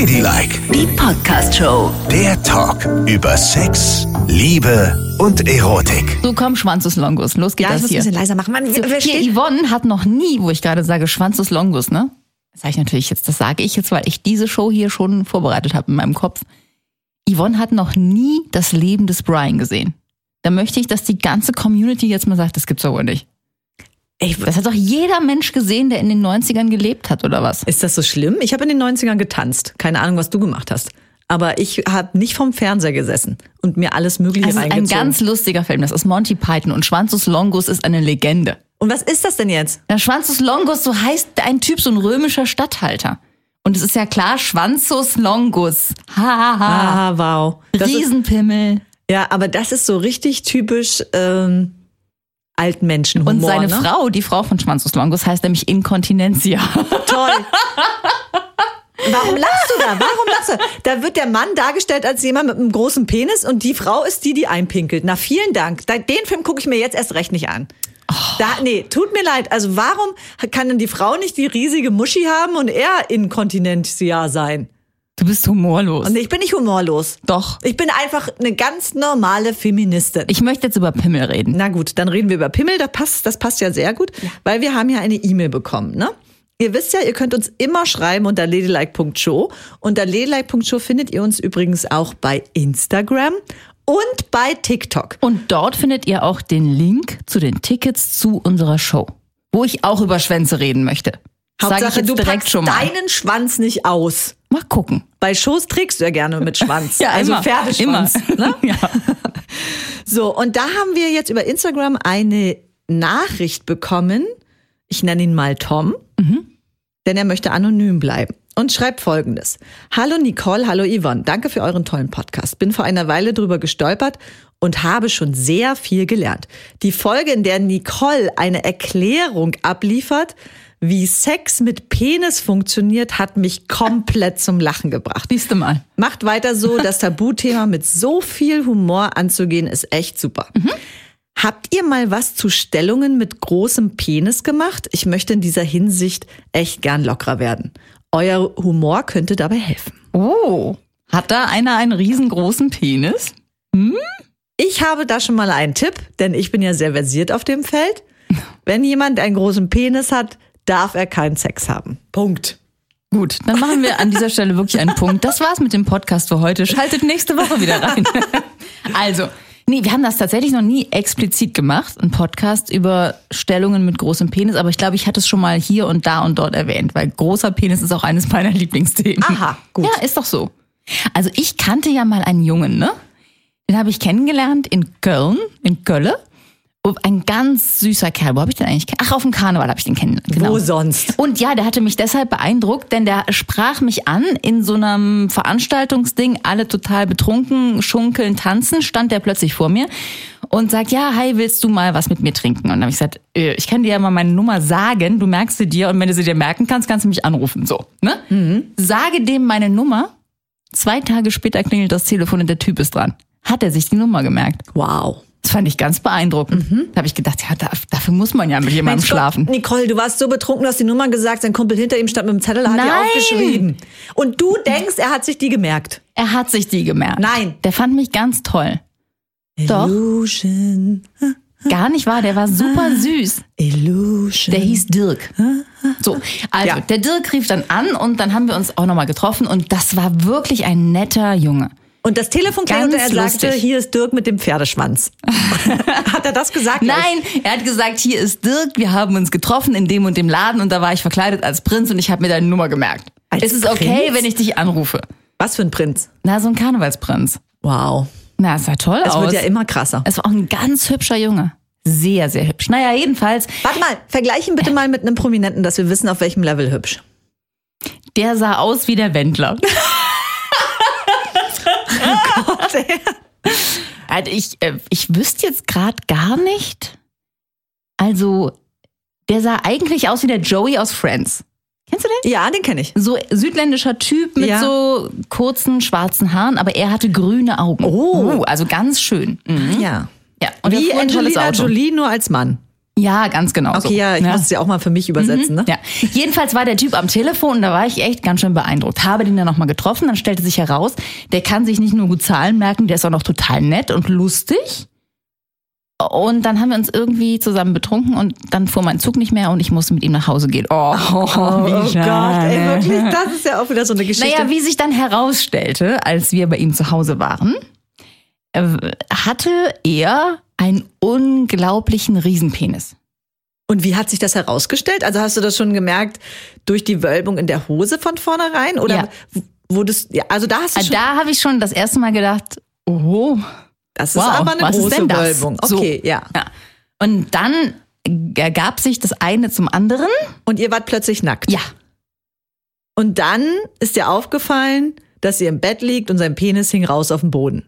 Ladylike, Die Podcast-Show. der Talk über Sex, Liebe und Erotik. So komm, Schwanzus Longus. Los geht Ja, ich das muss ein hier. bisschen leiser machen. Mann, wer Hier? Yvonne hat noch nie, wo ich gerade sage Schwanzus Longus, ne? Das sage ich natürlich jetzt, das sage ich jetzt, weil ich diese Show hier schon vorbereitet habe in meinem Kopf. Yvonne hat noch nie das Leben des Brian gesehen. Da möchte ich, dass die ganze Community jetzt mal sagt, das gibt's doch wohl nicht. Ey, Das hat doch jeder Mensch gesehen, der in den 90ern gelebt hat, oder was? ist das so schlimm? Ich habe in den 90ern getanzt. Keine Ahnung, was du gemacht hast. Aber ich habe nicht vom Fernseher gesessen und mir alles Mögliche Das ist ein reingezogen. ganz lustiger Film. Das ist Monty Python und Schwanzus Longus ist eine Legende. und was ist das denn jetzt? Der Schwanzus Longus, so heißt ein Typ, so ein römischer Statthalter. Und es ist ja klar, Schwanzus Longus. Ha, ha, ha. Ah, wow. Das ist, Riesenpimmel. ja, aber das ist so richtig typisch ähm, Altmenschenhumor. Und seine ne? Frau, die Frau von Schwanzus Longus, heißt nämlich Inkontinentia. Toll. Warum lachst du da? Warum lachst du? Da wird der Mann dargestellt als jemand mit einem großen Penis und die Frau ist die, die einpinkelt. Na, vielen Dank. Da- Den Film gucke ich mir jetzt erst recht nicht an. Da, nee, tut mir leid. Also warum kann denn die Frau nicht die riesige Muschi haben und er Inkontinentia sein? Du bist humorlos. Und ich bin nicht humorlos. Doch. Ich bin einfach eine ganz normale Feministin. Ich möchte jetzt über Pimmel reden. Na gut, dann reden wir über Pimmel. Das passt, das passt ja sehr gut, weil wir haben ja eine E-Mail bekommen, ne? Ihr wisst ja, ihr könnt uns immer schreiben unter ladylike.show. Unter ladylike.show findet ihr uns übrigens auch bei Instagram und bei TikTok. Und dort findet ihr auch den Link zu den Tickets zu unserer Show, wo ich auch über Schwänze reden möchte. Hauptsache, du packst schon mal. deinen Schwanz nicht aus. Mal gucken. Bei Shows trägst du ja gerne mit Schwanz. Ja, also immer. Pferdeschwanz. Immer. Ne? Ja. So, und da haben wir jetzt über Instagram eine Nachricht bekommen. Ich nenne ihn mal Tom, denn er möchte anonym bleiben. Und schreibt folgendes. Hallo Nicole, hallo Yvonne. Danke für euren tollen Podcast. Bin vor einer Weile drüber gestolpert und habe schon sehr viel gelernt. Die Folge, in der Nicole eine Erklärung abliefert, wie Sex mit Penis funktioniert, hat mich komplett zum Lachen gebracht. Siehst du mal. Macht weiter so, das Tabuthema mit so viel Humor anzugehen, ist echt super. Habt ihr mal was zu Stellungen mit großem Penis gemacht? Ich möchte in dieser Hinsicht echt gern lockerer werden. Euer Humor könnte dabei helfen. Oh. Hat da einer einen riesengroßen Penis? Ich habe da schon mal einen Tipp, denn ich bin ja sehr versiert auf dem Feld. Wenn jemand einen großen Penis hat, darf er keinen Sex haben. Punkt. Gut, dann machen wir an dieser Stelle wirklich einen Punkt. Das war's mit dem Podcast für heute. Schaltet nächste Woche wieder rein. Also, nee, wir haben das tatsächlich noch nie explizit gemacht, ein Podcast über Stellungen mit großem Penis, aber ich glaube, ich hatte es schon mal hier und da und dort erwähnt, weil großer Penis ist auch eines meiner Lieblingsthemen. Aha, gut. Ja, ist doch so. Also, ich kannte ja mal einen Jungen, ne? Den habe ich kennengelernt in Köln, in Kölle. Oh, Ein ganz süßer Kerl. Wo habe ich den eigentlich? Ach, auf dem Karneval habe ich den kennengelernt. Genau. Wo sonst? Und ja, der hatte mich deshalb beeindruckt, denn der sprach mich an in so einem Veranstaltungsding, alle total betrunken, schunkeln, tanzen, stand der plötzlich vor mir und sagt, ja, hi, willst du mal was mit mir trinken? Und dann habe ich gesagt, äh, ich kann dir ja mal meine Nummer sagen, du merkst sie dir und wenn du sie dir merken kannst, kannst du mich anrufen. So, ne? Sage dem meine Nummer. Zwei Tage später klingelt das Telefon und der Typ ist dran. Hat er sich die Nummer gemerkt? Wow. Das fand ich ganz beeindruckend. Da habe ich gedacht, ja, da, dafür muss man ja mit jemandem Mensch Gott, schlafen. Nicole, du warst so betrunken, du hast die Nummer gesagt, sein Kumpel hinter ihm stand mit dem Zettel, hat die Nein. aufgeschrieben. Und du denkst, er hat sich die gemerkt. Er hat sich die gemerkt. Nein. Der fand mich ganz toll. Doch. Illusion, Gar nicht wahr, der war super süß. Illusion. Der hieß Dirk. So, also Ja. der Dirk rief dann an und dann haben wir uns auch nochmal getroffen und das war wirklich ein netter Junge. Und das Telefon klingelte, er sagte, lustig. hier ist Dirk mit dem Pferdeschwanz. hat er das gesagt? Nein, er hat gesagt, hier ist Dirk, wir haben uns getroffen in dem und dem Laden und da war ich verkleidet als Prinz und ich habe mir deine Nummer gemerkt. Als ist es okay, Prinz? wenn ich dich anrufe? Was für ein Prinz. Na, so ein Karnevalsprinz. Wow. Na, es sah toll Es aus. wird ja immer krasser. es war auch ein ganz hübscher Junge. Sehr, sehr hübsch. Naja, jedenfalls, Warte mal, vergleich ihn bitte mal mit einem Prominenten, dass wir wissen, auf welchem Level hübsch. der sah aus wie der Wendler. Also ich, äh, ich wüsste jetzt gerade gar nicht. Also, der sah eigentlich aus wie der Joey aus Friends. Kennst du den? Ja, den kenne ich. So südländischer Typ mit Ja. so kurzen schwarzen Haaren, aber er hatte grüne Augen. Oh. Uh, also ganz schön. Mhm. Ja. Ja, und Wie Angelina. Jolie nur als Mann. Ja, ganz genau. so. Okay, ja, ich muss es ja auch mal für mich übersetzen, ne? Ja. Jedenfalls war der Typ am Telefon und da war ich echt ganz schön beeindruckt. Habe den dann nochmal getroffen, dann stellte sich heraus, der kann sich nicht nur gut Zahlen merken, der ist auch noch total nett und lustig. Und dann haben wir uns irgendwie zusammen betrunken und dann fuhr mein Zug nicht mehr und ich musste mit ihm nach Hause gehen. Oh, Oh, Gott, ey, wirklich, das ist ja auch wieder so eine Geschichte. Naja, wie sich dann herausstellte, als wir bei ihm zu Hause waren, äh, hatte er einen unglaublichen Riesenpenis. Und wie hat sich das herausgestellt? Also hast du das schon gemerkt durch die Wölbung in der Hose von vornherein? Oder Ja. wurdest, ja, also da hast du Also schon, da habe ich schon das erste Mal gedacht, oh, das ist wow, aber eine große? Wölbung. So. Okay, ja. ja. Und dann ergab sich das eine zum anderen. Und ihr wart plötzlich nackt. Ja, Und dann ist dir aufgefallen, dass ihr im Bett liegt und sein Penis hing raus auf dem Boden.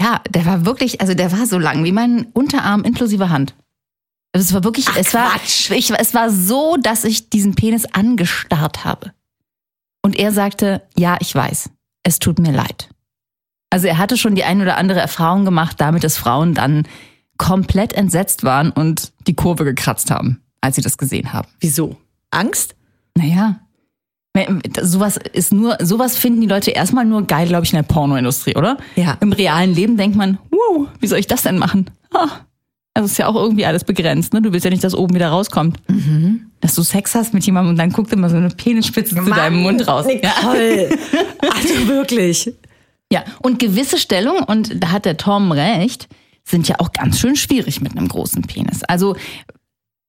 Ja, der war wirklich, also der war so lang wie mein Unterarm inklusive Hand. Also es war wirklich, Ach, es war, Quatsch. ich, es war so, dass ich diesen Penis angestarrt habe. Und er sagte, ja, ich weiß, es tut mir leid. Also er hatte schon die ein oder andere Erfahrung gemacht, damit dass Frauen dann komplett entsetzt waren und die Kurve gekratzt haben, als sie das gesehen haben. Wieso? Angst? Naja. Sowas ist nur, sowas finden die Leute erstmal nur geil, glaube ich, in der Pornoindustrie, oder? Ja. Im realen Leben denkt man, wow, wie soll ich das denn machen? Ah, also ist ja auch irgendwie alles begrenzt, ne? Du willst ja nicht, dass oben wieder rauskommt. Mhm. Dass du Sex hast mit jemandem und dann guckt immer so eine Penisspitze zu deinem Mund raus. Ja. Nicole. Also wirklich. ja. Und gewisse Stellungen, und da hat der Tom recht, sind ja auch ganz schön schwierig mit einem großen Penis. Also,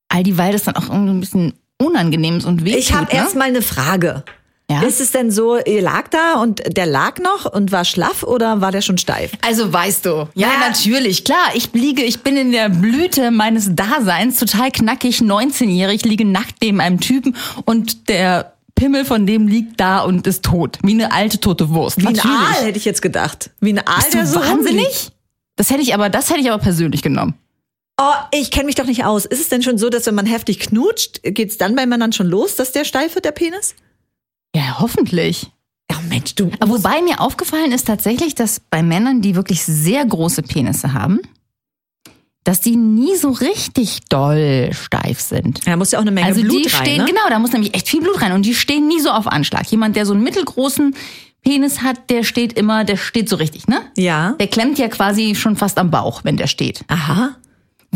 all die, weil das dann auch irgendwie ein bisschen unangenehm ist und wehtut. Ich habe ne? erst mal eine Frage. Ja? Ist es denn so, ihr lag da und der lag noch und war schlaff oder war der schon steif? Also weißt du, ja, Ja. natürlich, klar, ich liege, ich bin in der Blüte meines Daseins, total knackig, 19-jährig, liege nackt neben einem Typen und der Pimmel von dem liegt da und ist tot, wie eine alte tote Wurst. Wie ein natürlich. Aal hätte ich jetzt gedacht. Wie ein Aal, Bist der so rumliegt. wahnsinnig? Das hätte ich aber, das hätte ich aber persönlich genommen. Oh, ich kenne mich doch nicht aus. Ist es denn schon so, dass wenn man heftig knutscht, geht's dann bei Männern schon los, dass der steif wird, der Penis? Ja, hoffentlich. Ja, Mensch, du. Aber wobei mir aufgefallen ist tatsächlich, dass bei Männern, die wirklich sehr große Penisse haben, dass die nie so richtig doll steif sind. Da muss ja auch eine Menge Also Blut die rein, stehen, ne? genau, da muss nämlich echt viel Blut rein und die stehen nie so auf Anschlag. Jemand, der so einen mittelgroßen Penis hat, der steht immer, der steht so richtig, ne? Ja. Der klemmt ja quasi schon fast am Bauch, wenn der steht. Aha.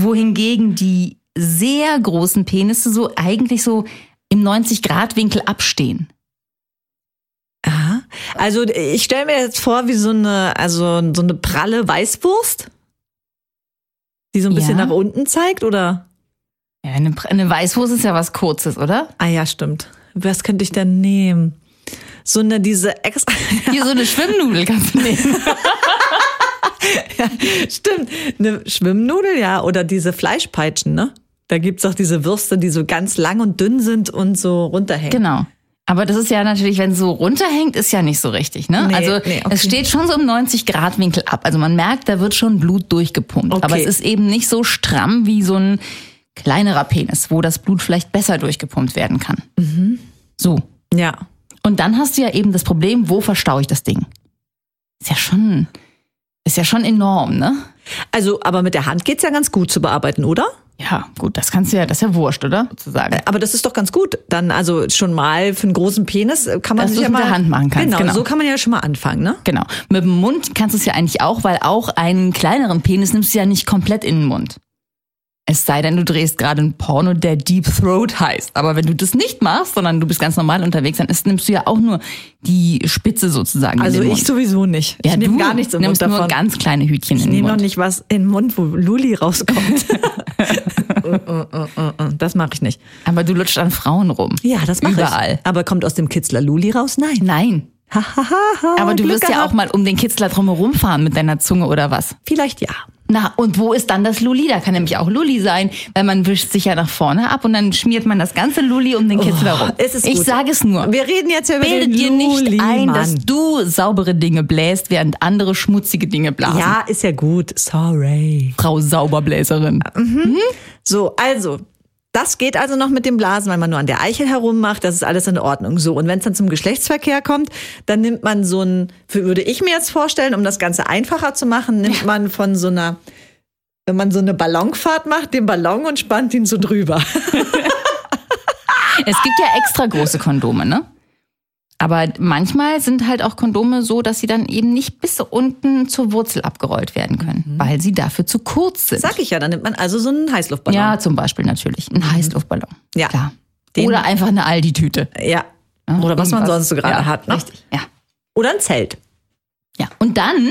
Wohingegen die sehr großen Penisse so eigentlich so im 90-Grad-Winkel abstehen. Aha. Also ich stelle mir jetzt vor, wie so eine, also so eine pralle Weißwurst, die so ein bisschen Ja. nach unten zeigt, oder? Ja, eine, eine Weißwurst ist ja was Kurzes, oder? Ah ja, stimmt. Was könnte ich denn nehmen? So eine diese extra. Hier so eine Schwimmnudel kannst du nehmen. Stimmt. Eine Schwimmnudel, ja. Oder diese Fleischpeitschen, ne? Da gibt's auch diese Würste, die so ganz lang und dünn sind und so runterhängen. Genau. Aber das ist ja natürlich, wenn es so runterhängt, ist ja nicht so richtig, ne? Nee, also nee, okay. es steht schon so im 90-Grad-Winkel ab. Also man merkt, da wird schon Blut durchgepumpt. Okay. Aber es ist eben nicht so stramm wie so ein kleinerer Penis, wo das Blut vielleicht besser durchgepumpt werden kann. Mhm. So. Ja. Und dann hast du ja eben das Problem, wo verstaue ich das Ding? Ist ja schon, ist ja schon enorm, ne? Also, aber mit der Hand geht's ja ganz gut zu bearbeiten, oder? Ja, gut, das kannst du ja, das ist ja wurscht, oder? Sozusagen. Aber das ist doch ganz gut. Dann also schon mal für einen großen Penis äh, kann man Dass sich ja mit mal der Hand machen kannst, Genau, genau. so kann man ja schon mal anfangen, ne? Genau. Mit dem Mund kannst du es ja eigentlich auch, weil auch einen kleineren Penis nimmst du ja nicht komplett in den Mund. Es sei denn, du drehst gerade ein Porno, der Deep Throat heißt. Aber wenn du das nicht machst, sondern du bist ganz normal unterwegs, dann ist, nimmst du ja auch nur die Spitze sozusagen Also in den ich Mund. sowieso nicht. ja, ich nehme gar nichts im Mund nimmst davon. nur ganz kleine Hütchen ich in den nehme noch Mund. nicht was in den Mund, wo Luli rauskommt. das mache ich nicht. Aber du lutscht an Frauen rum. Ja, das mache ich. Überall. Aber kommt aus dem Kitzler Luli raus? Nein. Nein. Aber du Glück wirst ja gehabt. auch mal um den Kitzler drumherum fahren mit deiner Zunge oder was? Vielleicht ja. Na, und wo ist dann das Luli? Da kann nämlich auch Luli sein, weil man wischt sich ja nach vorne ab und dann schmiert man das ganze Luli um den Kitzler rum. es ist ich sage es nur. Wir reden jetzt ja über Bilde den dir nicht Luli, ein, dass Mann. du saubere Dinge bläst, während andere schmutzige Dinge blasen. Ja, ist ja gut. Sorry. Frau Sauberbläserin. So, also, das geht also noch mit dem Blasen, weil man nur an der Eichel herummacht, das ist alles in Ordnung. So, und wenn es dann zum Geschlechtsverkehr kommt, dann nimmt man so ein, würde ich mir jetzt vorstellen, um das Ganze einfacher zu machen, nimmt man von so einer wenn man so eine Ballonfahrt macht, den Ballon und spannt ihn so drüber. Es gibt ja extra große Kondome, ne? Aber manchmal sind halt auch Kondome so, dass sie dann eben nicht bis unten zur Wurzel abgerollt werden können, weil sie dafür zu kurz sind. Sag ich ja, dann nimmt man also so einen Heißluftballon. Ja, zum Beispiel natürlich. Ein Heißluftballon. Ja. Klar. Den- Oder einfach eine Aldi-Tüte. Ja. Ja, Oder was man sonst so gerade ja, hat. Ne? Richtig, ja. Oder ein Zelt. Ja. Und dann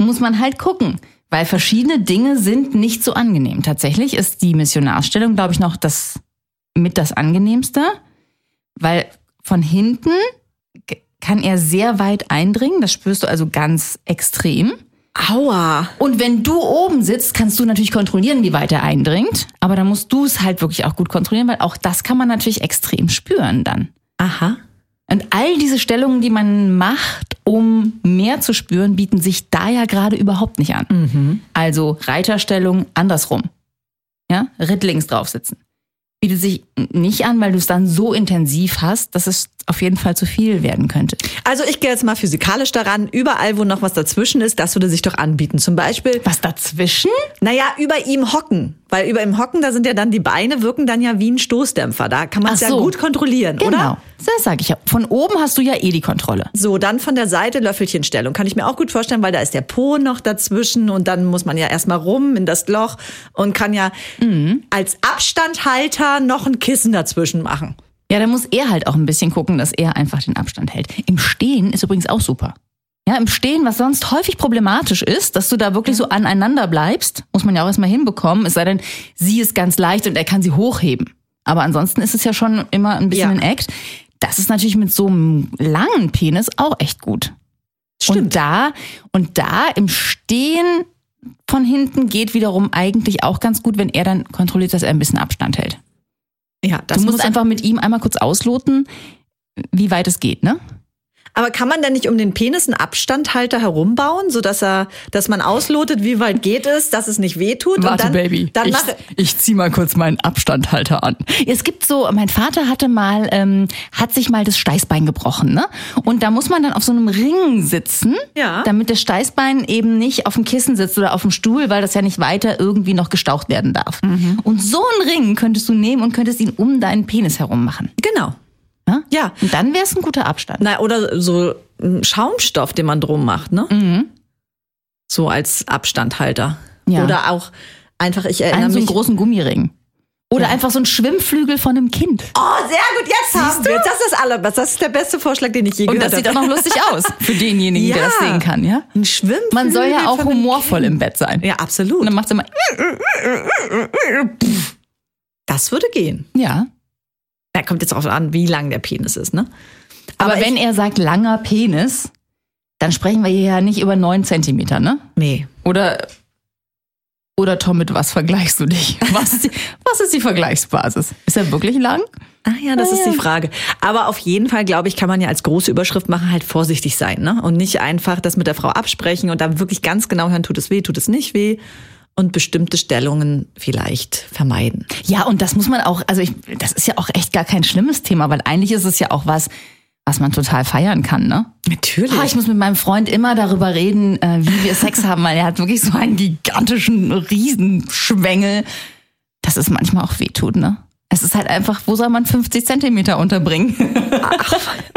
muss man halt gucken, weil verschiedene Dinge sind nicht so angenehm. Tatsächlich ist die Missionarstellung, glaube ich, noch das mit das angenehmste, weil von hinten kann er sehr weit eindringen. Das spürst du also ganz extrem. Aua. Und wenn du oben sitzt, kannst du natürlich kontrollieren, wie weit er eindringt. Aber dann musst du es halt wirklich auch gut kontrollieren, weil auch das kann man natürlich extrem spüren dann. Aha. Und all diese Stellungen, die man macht, um mehr zu spüren, bieten sich da ja gerade überhaupt nicht an. Also Reiterstellung andersrum. Ja, rittlings drauf sitzen. Bietet sich nicht an, weil du es dann so intensiv hast, dass es auf jeden Fall zu viel werden könnte. Also ich gehe jetzt mal physikalisch daran, überall, wo noch was dazwischen ist, das würde sich doch anbieten. Zum Beispiel, Was dazwischen? naja, über ihm hocken. Weil über ihm hocken, da sind ja dann die Beine, wirken dann ja wie ein Stoßdämpfer. Da kann man es Ach ja so. gut kontrollieren, Genau. oder? Das sage ich ja. Von oben hast du ja eh die Kontrolle. So, dann von der Seite Löffelchenstellung. Kann ich mir auch gut vorstellen, weil da ist der Po noch dazwischen und dann muss man ja erstmal rum in das Loch und kann ja Mhm. als Abstandhalter noch ein Kissen dazwischen machen. Ja, da muss er halt auch ein bisschen gucken, dass er einfach den Abstand hält. Im Stehen ist übrigens auch super. Ja, im Stehen, was sonst häufig problematisch ist, dass du da wirklich so aneinander bleibst, muss man ja auch erstmal hinbekommen, es sei denn, sie ist ganz leicht und er kann sie hochheben. Aber ansonsten ist es ja schon immer ein bisschen Ja. ein Act. Das ist natürlich mit so einem langen Penis auch echt gut. Und da, und da im Stehen von hinten geht wiederum eigentlich auch ganz gut, wenn er dann kontrolliert, dass er ein bisschen Abstand hält. Ja, das du musst muss einfach mit ihm einmal kurz ausloten, wie weit es geht, ne? Aber kann man denn nicht um den Penis einen Abstandhalter herumbauen, so dass er, dass man auslotet, wie weit geht es, dass es nicht wehtut? und dann, Dann ich, ich zieh mal kurz meinen Abstandhalter an. Es gibt so, mein Vater hatte mal, ähm, hat sich mal das Steißbein gebrochen, ne? Und da muss man dann auf so einem Ring sitzen, Ja. damit das Steißbein eben nicht auf dem Kissen sitzt oder auf dem Stuhl, weil das ja nicht weiter irgendwie noch gestaucht werden darf. Mhm. Und so einen Ring könntest du nehmen und könntest ihn um deinen Penis herum machen. genau. Ja? Ja. Und dann wäre es ein guter Abstand. Na, oder so ein Schaumstoff, den man drum macht, ne? Mhm. So als Abstandhalter. Ja. Oder auch einfach, ich erinnere Einen so einen mich. großen Gummiring. Oder einfach so ein Schwimmflügel von einem Kind. Oh, sehr gut, jetzt haben wir. Das ist das allerbeste. Das ist der beste Vorschlag, den ich je Und gehört das sieht auch habe. noch lustig aus für denjenigen, der Ja. das sehen kann, ja? Ein Schwimmflügel. Man soll ja auch humorvoll im Bett sein. Ja, absolut. Und dann macht's immer, Das würde gehen. ja. Ja, kommt jetzt auch an, wie lang der Penis ist, ne? Aber, ich- wenn er sagt langer Penis, dann sprechen wir hier ja nicht über neun Zentimeter, ne? Nee. Oder, oder Tom, mit was vergleichst du dich? Was ist die, was ist die Vergleichsbasis? Ist er wirklich lang? Ah ja, das Ah, ist ja. die Frage. Aber auf jeden Fall, glaube ich, kann man ja als große Überschrift machen, halt vorsichtig sein, ne? Und nicht einfach das mit der Frau absprechen und da wirklich ganz genau hören, tut es weh, tut es nicht weh. Und bestimmte Stellungen vielleicht vermeiden. Ja, und das muss man auch, also ich, das ist ja auch echt gar kein schlimmes Thema, weil eigentlich ist es ja auch was, was man total feiern kann, ne? Natürlich. Ah, ich muss mit meinem Freund immer darüber reden, äh, wie wir Sex haben, weil er hat wirklich so einen gigantischen Riesenschwengel, dass es manchmal auch wehtut, ne? Es ist halt einfach, wo soll man 50 Zentimeter unterbringen?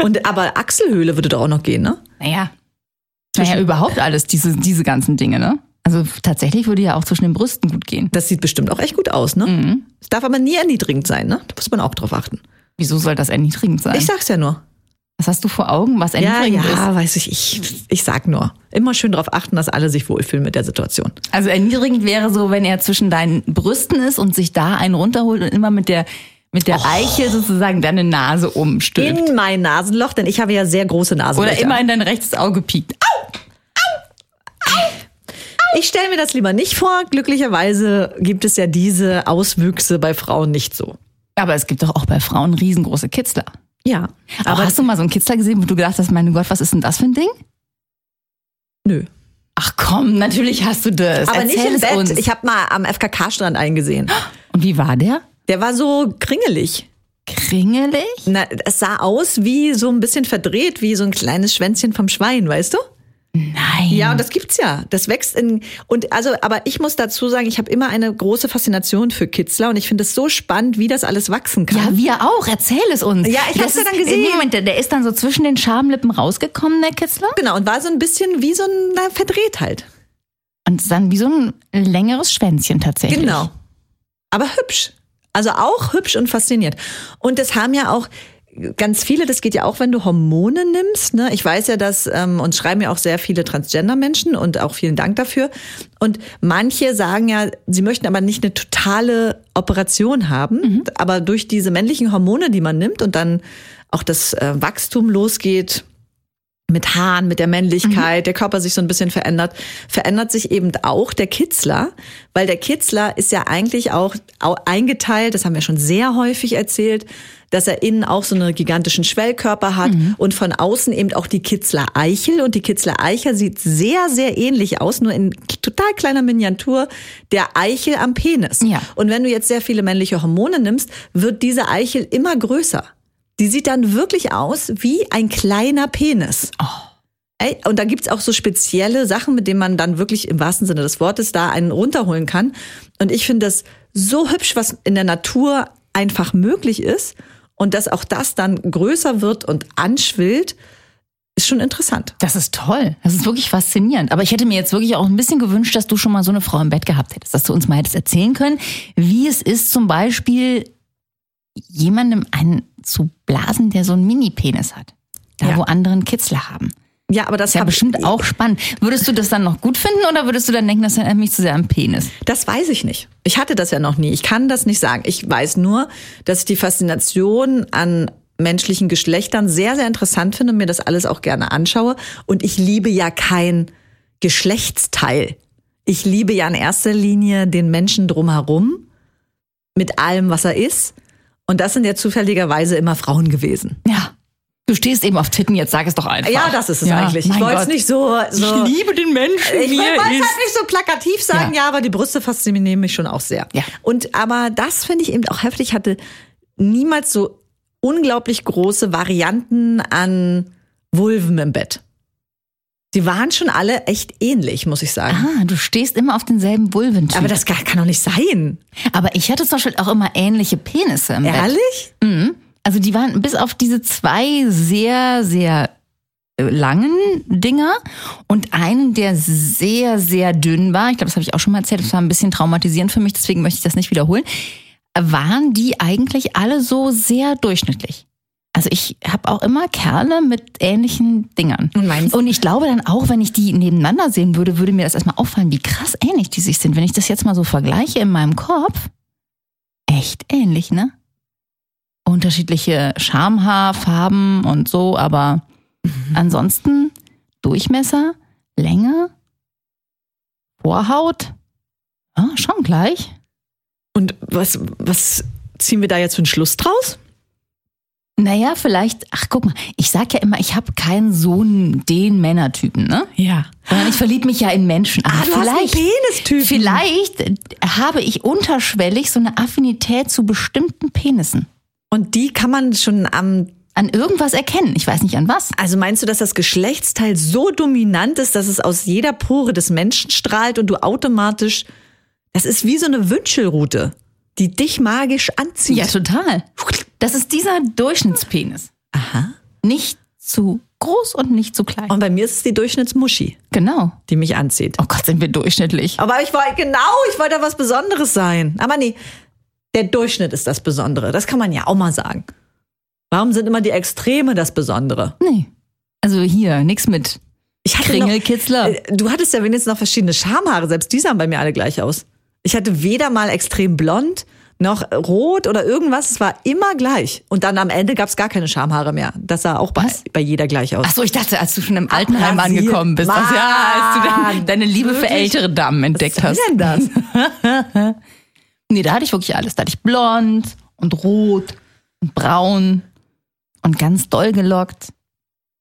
Und aber Achselhöhle würde doch auch noch gehen, ne? naja. Naja, überhaupt alles, diese, diese ganzen Dinge, ne? Also tatsächlich würde ja auch zwischen den Brüsten gut gehen. Das sieht bestimmt auch echt gut aus, ne? Mhm. Es darf aber nie erniedrigend sein, ne? Da muss man auch drauf achten. Wieso soll das erniedrigend sein? Ich sag's ja nur. Was hast du vor Augen, was Ja, erniedrigend ist? ja, weiß ich, ich. Ich sag nur. Immer schön drauf achten, dass alle sich wohlfühlen mit der Situation. Also erniedrigend wäre so, wenn er zwischen deinen Brüsten ist und sich da einen runterholt und immer mit der mit der Eiche sozusagen deine Nase umstülpt. In mein Nasenloch, denn ich habe ja sehr große Nasenlöcher. Oder immer in dein rechtes Auge piekt. Ich stelle mir das lieber nicht vor. Glücklicherweise gibt es ja diese Auswüchse bei Frauen nicht so. Aber es gibt doch auch bei Frauen riesengroße Kitzler. Ja, Aber aber hast du mal so einen Kitzler gesehen, wo du gedacht hast, meine Gott, was ist denn das für ein Ding? nö. Ach komm, natürlich hast du das. Aber nicht Erzähl im es Bett. uns. Ich habe mal am FKK-Strand eingesehen. Und wie war der? Der war so kringelig. Kringelig? Na, es sah aus wie so ein bisschen verdreht, wie so ein kleines Schwänzchen vom Schwein, weißt du? Nein. Ja, und das gibt's ja. Das wächst in und also, aber ich muss dazu sagen, ich habe immer eine große Faszination für Kitzler und ich finde es so spannend, wie das alles wachsen kann. Ja, wir auch. Erzähl es uns. Ja, ich hab's ja dann gesehen. Moment, der, der ist dann so zwischen den Schamlippen rausgekommen, der Kitzler. Genau, und war so ein bisschen wie so ein na, Verdrehtheit. Und dann wie so ein längeres Schwänzchen tatsächlich. Genau. Aber hübsch. Also auch hübsch und fasziniert. Und das haben ja auch ganz viele, das geht ja auch, wenn du Hormone nimmst. Ne? Ich weiß ja, dass ähm, uns schreiben ja auch sehr viele Transgender-Menschen und auch vielen Dank dafür. Und manche sagen ja, sie möchten aber nicht eine totale Operation haben, aber durch diese männlichen Hormone, die man nimmt und dann auch das äh, Wachstum losgeht, mit Haaren, mit der Männlichkeit, der Körper sich so ein bisschen verändert, verändert sich eben auch der Kitzler, weil der Kitzler ist ja eigentlich auch au- eingeteilt, das haben wir schon sehr häufig erzählt, dass er innen auch so einen gigantischen Schwellkörper hat und von außen eben auch die Kitzler-Eichel und die Kitzler-Eichel sieht sehr, sehr ähnlich aus, nur in total kleiner Miniatur der Eichel am Penis. Ja. Und wenn du jetzt sehr viele männliche Hormone nimmst, wird diese Eichel immer größer. Die sieht dann wirklich aus wie ein kleiner Penis. Ey, und da gibt's auch so spezielle Sachen, mit denen man dann wirklich im wahrsten Sinne des Wortes da einen runterholen kann. Und ich finde das so hübsch, was in der Natur einfach möglich ist. Und dass auch das dann größer wird und anschwillt, ist schon interessant. Das ist toll. Das ist wirklich faszinierend. Aber ich hätte mir jetzt wirklich auch ein bisschen gewünscht, dass du schon mal so eine Frau im Bett gehabt hättest, dass du uns mal hättest erzählen können, wie es ist, zum Beispiel jemandem einen zu blasen, der so einen Mini-Penis hat. Da, Ja. wo andere einen Kitzler haben. Ja, aber das Ist ja bestimmt auch spannend. Würdest du das dann noch gut finden oder würdest du dann denken, das erinnert mich zu sehr am Penis? Das weiß ich nicht. Ich hatte das ja noch nie. Ich kann das nicht sagen. Ich weiß nur, dass ich die Faszination an menschlichen Geschlechtern sehr, sehr interessant finde und mir das alles auch gerne anschaue. Und ich liebe ja kein Geschlechtsteil. Ich liebe ja in erster Linie den Menschen drumherum mit allem, was er ist. Und das sind ja zufälligerweise immer Frauen gewesen. Ja. Du stehst eben auf Titten, jetzt sag es doch einfach. Ja, das ist es Ja, eigentlich. Ich wollte es nicht so, so. Ich liebe den Menschen, Ich wollte es halt nicht so plakativ sagen, Ja. ja, aber die Brüste faszinieren mich schon auch sehr. Ja. Und aber das finde ich eben auch heftig. Ich hatte niemals so unglaublich große Varianten an Vulven im Bett. Die waren schon alle echt ähnlich, muss ich sagen. Ah, du stehst immer auf denselben Vulventyp. Aber das kann, doch nicht sein. Aber ich hatte zum Beispiel auch immer ähnliche Penisse im Bett. Ehrlich? Also die waren bis auf diese zwei sehr, sehr äh, langen Dinger und einen, der sehr, sehr dünn war. Ich glaube, das habe ich auch schon mal erzählt. Das war ein bisschen traumatisierend für mich, deswegen möchte ich das nicht wiederholen. Waren die eigentlich alle so sehr durchschnittlich? Also ich habe auch immer Kerle mit ähnlichen Dingern. Und meinst- Und ich glaube dann auch, wenn ich die nebeneinander sehen würde, würde mir das erstmal auffallen, wie krass ähnlich die sich sind. Wenn ich das jetzt mal so vergleiche in meinem Kopf, echt ähnlich, ne? Unterschiedliche Schamhaarfarben und so, aber ansonsten Durchmesser, Länge, Vorhaut, ja, schon gleich. Und was, was ziehen wir da jetzt für einen Schluss draus? Naja, vielleicht, ach guck mal, ich sag ja immer, ich habe keinen so den Männertypen, ne? Ja. Sondern ich verliebe mich ja in Menschen. Aber Ah, du hast einen vielleicht, Penistypen. vielleicht habe ich unterschwellig so eine Affinität zu bestimmten Penissen. Und die kann man schon am An irgendwas erkennen. Ich weiß nicht an was. Also meinst du, dass das Geschlechtsteil so dominant ist, dass es aus jeder Pore des Menschen strahlt und du automatisch, das ist wie so eine Wünschelrute, die dich magisch anzieht? Ja, total. Das ist dieser Durchschnittspenis. Aha. Nicht zu groß und nicht zu klein. Und bei mir ist es die Durchschnittsmuschi, Genau. die mich anzieht. Oh Gott, sind wir durchschnittlich. Aber ich wollte, genau, ich wollte was Besonderes sein. Aber nee, der Durchschnitt ist das Besondere. Das kann man ja auch mal sagen. Warum sind immer die Extreme das Besondere? Nee. Also hier, nix mit Ich hatte Kringelkitzler. Noch, äh, du hattest ja wenigstens noch verschiedene Schamhaare. Selbst die sahen bei mir alle gleich aus. Ich hatte weder mal extrem blond noch rot oder irgendwas. Es war immer gleich. Und dann am Ende gab es gar keine Schamhaare mehr. Das sah auch bei, bei jeder gleich aus. Ach so, ich dachte, als du schon im Altenheim Abrasiert. angekommen bist. Also, ja, als du deine, deine Liebe für Wirklich? ältere Damen entdeckt Was hast. soll denn das? Nee, da hatte ich wirklich alles. Da hatte ich blond und rot und braun und ganz doll gelockt.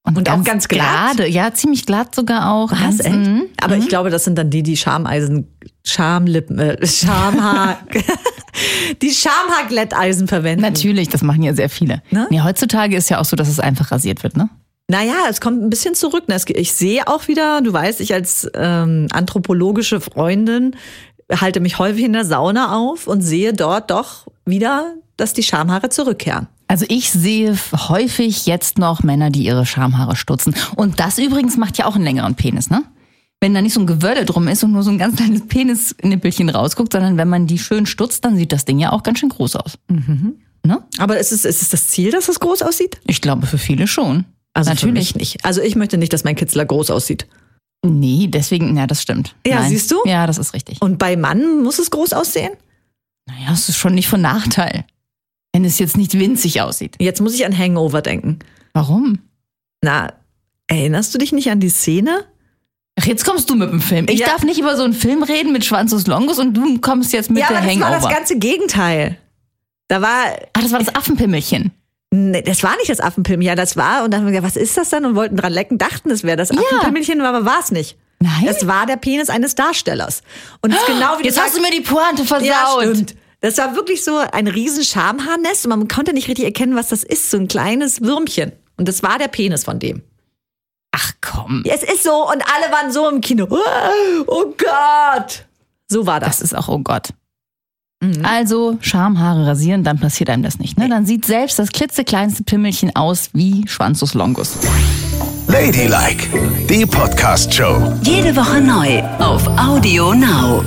Und auch ganz glatt? Gerade, ja, ziemlich glatt sogar auch. Was, ganz, echt? mhm. Aber ich glaube, das sind dann die, die Schameisen, Schamlippen, äh, Schamhaar, die Schamhaarglätteisen verwenden. Natürlich, das machen ja sehr viele. Ne? Nee, heutzutage ist ja auch so, dass es einfach rasiert wird, ne? Naja, es kommt ein bisschen zurück. ne? Ich sehe auch wieder, du weißt, ich als ähm, anthropologische Freundin halte mich häufig in der Sauna auf und sehe dort doch wieder, dass die Schamhaare zurückkehren. Also ich sehe häufig jetzt noch Männer, die ihre Schamhaare stutzen. Und das übrigens macht ja auch einen längeren Penis, ne? Wenn da nicht so ein Gewölle drum ist und nur so ein ganz kleines Penisnippelchen rausguckt, sondern wenn man die schön stutzt, dann sieht das Ding ja auch ganz schön groß aus. Ne? Aber ist es, ist es das Ziel, dass es groß aussieht? Ich glaube, für viele schon. Also Natürlich nicht. Also ich möchte nicht, dass mein Kitzler groß aussieht. Nee, deswegen, ja, das stimmt. Ja, siehst du? Ja, das ist richtig. Und bei Mann muss es groß aussehen? Naja, das ist schon nicht von Nachteil. Wenn es jetzt nicht winzig aussieht. Jetzt muss ich an Hangover denken. Warum? Na, erinnerst du dich nicht an die Szene? Ach, jetzt kommst du mit dem Film. Ich Ja. darf nicht über so einen Film reden mit Schwanzus Longus und du kommst jetzt mit ja, der aber das Hangover. war das ganze Gegenteil. Da war, Ach, das war das Affenpimmelchen. nee, das war nicht das Affenpimmelchen, ja, das war, und dann haben wir gesagt, was ist das dann? Und wollten dran lecken, dachten, es wäre das Affenpimmelchen, aber war es nicht. Nein? Es war der Penis eines Darstellers. Und es ist genau wie du Jetzt hast du mir die Pointe versaut. Ja, stimmt. Das war wirklich so ein riesen Schamhaarnest und man konnte nicht richtig erkennen, was das ist. So ein kleines Würmchen. Und das war der Penis von dem. Ach komm. Es ist so und alle waren so im Kino. Oh Gott. So war das. Das ist auch, oh Gott. Also Schamhaare rasieren, dann passiert einem das nicht. Ne? Dann sieht selbst das klitzekleinste Pimmelchen aus wie Schwanzus Longus. Ladylike, die Podcast-Show. Jede Woche neu auf Audio Now.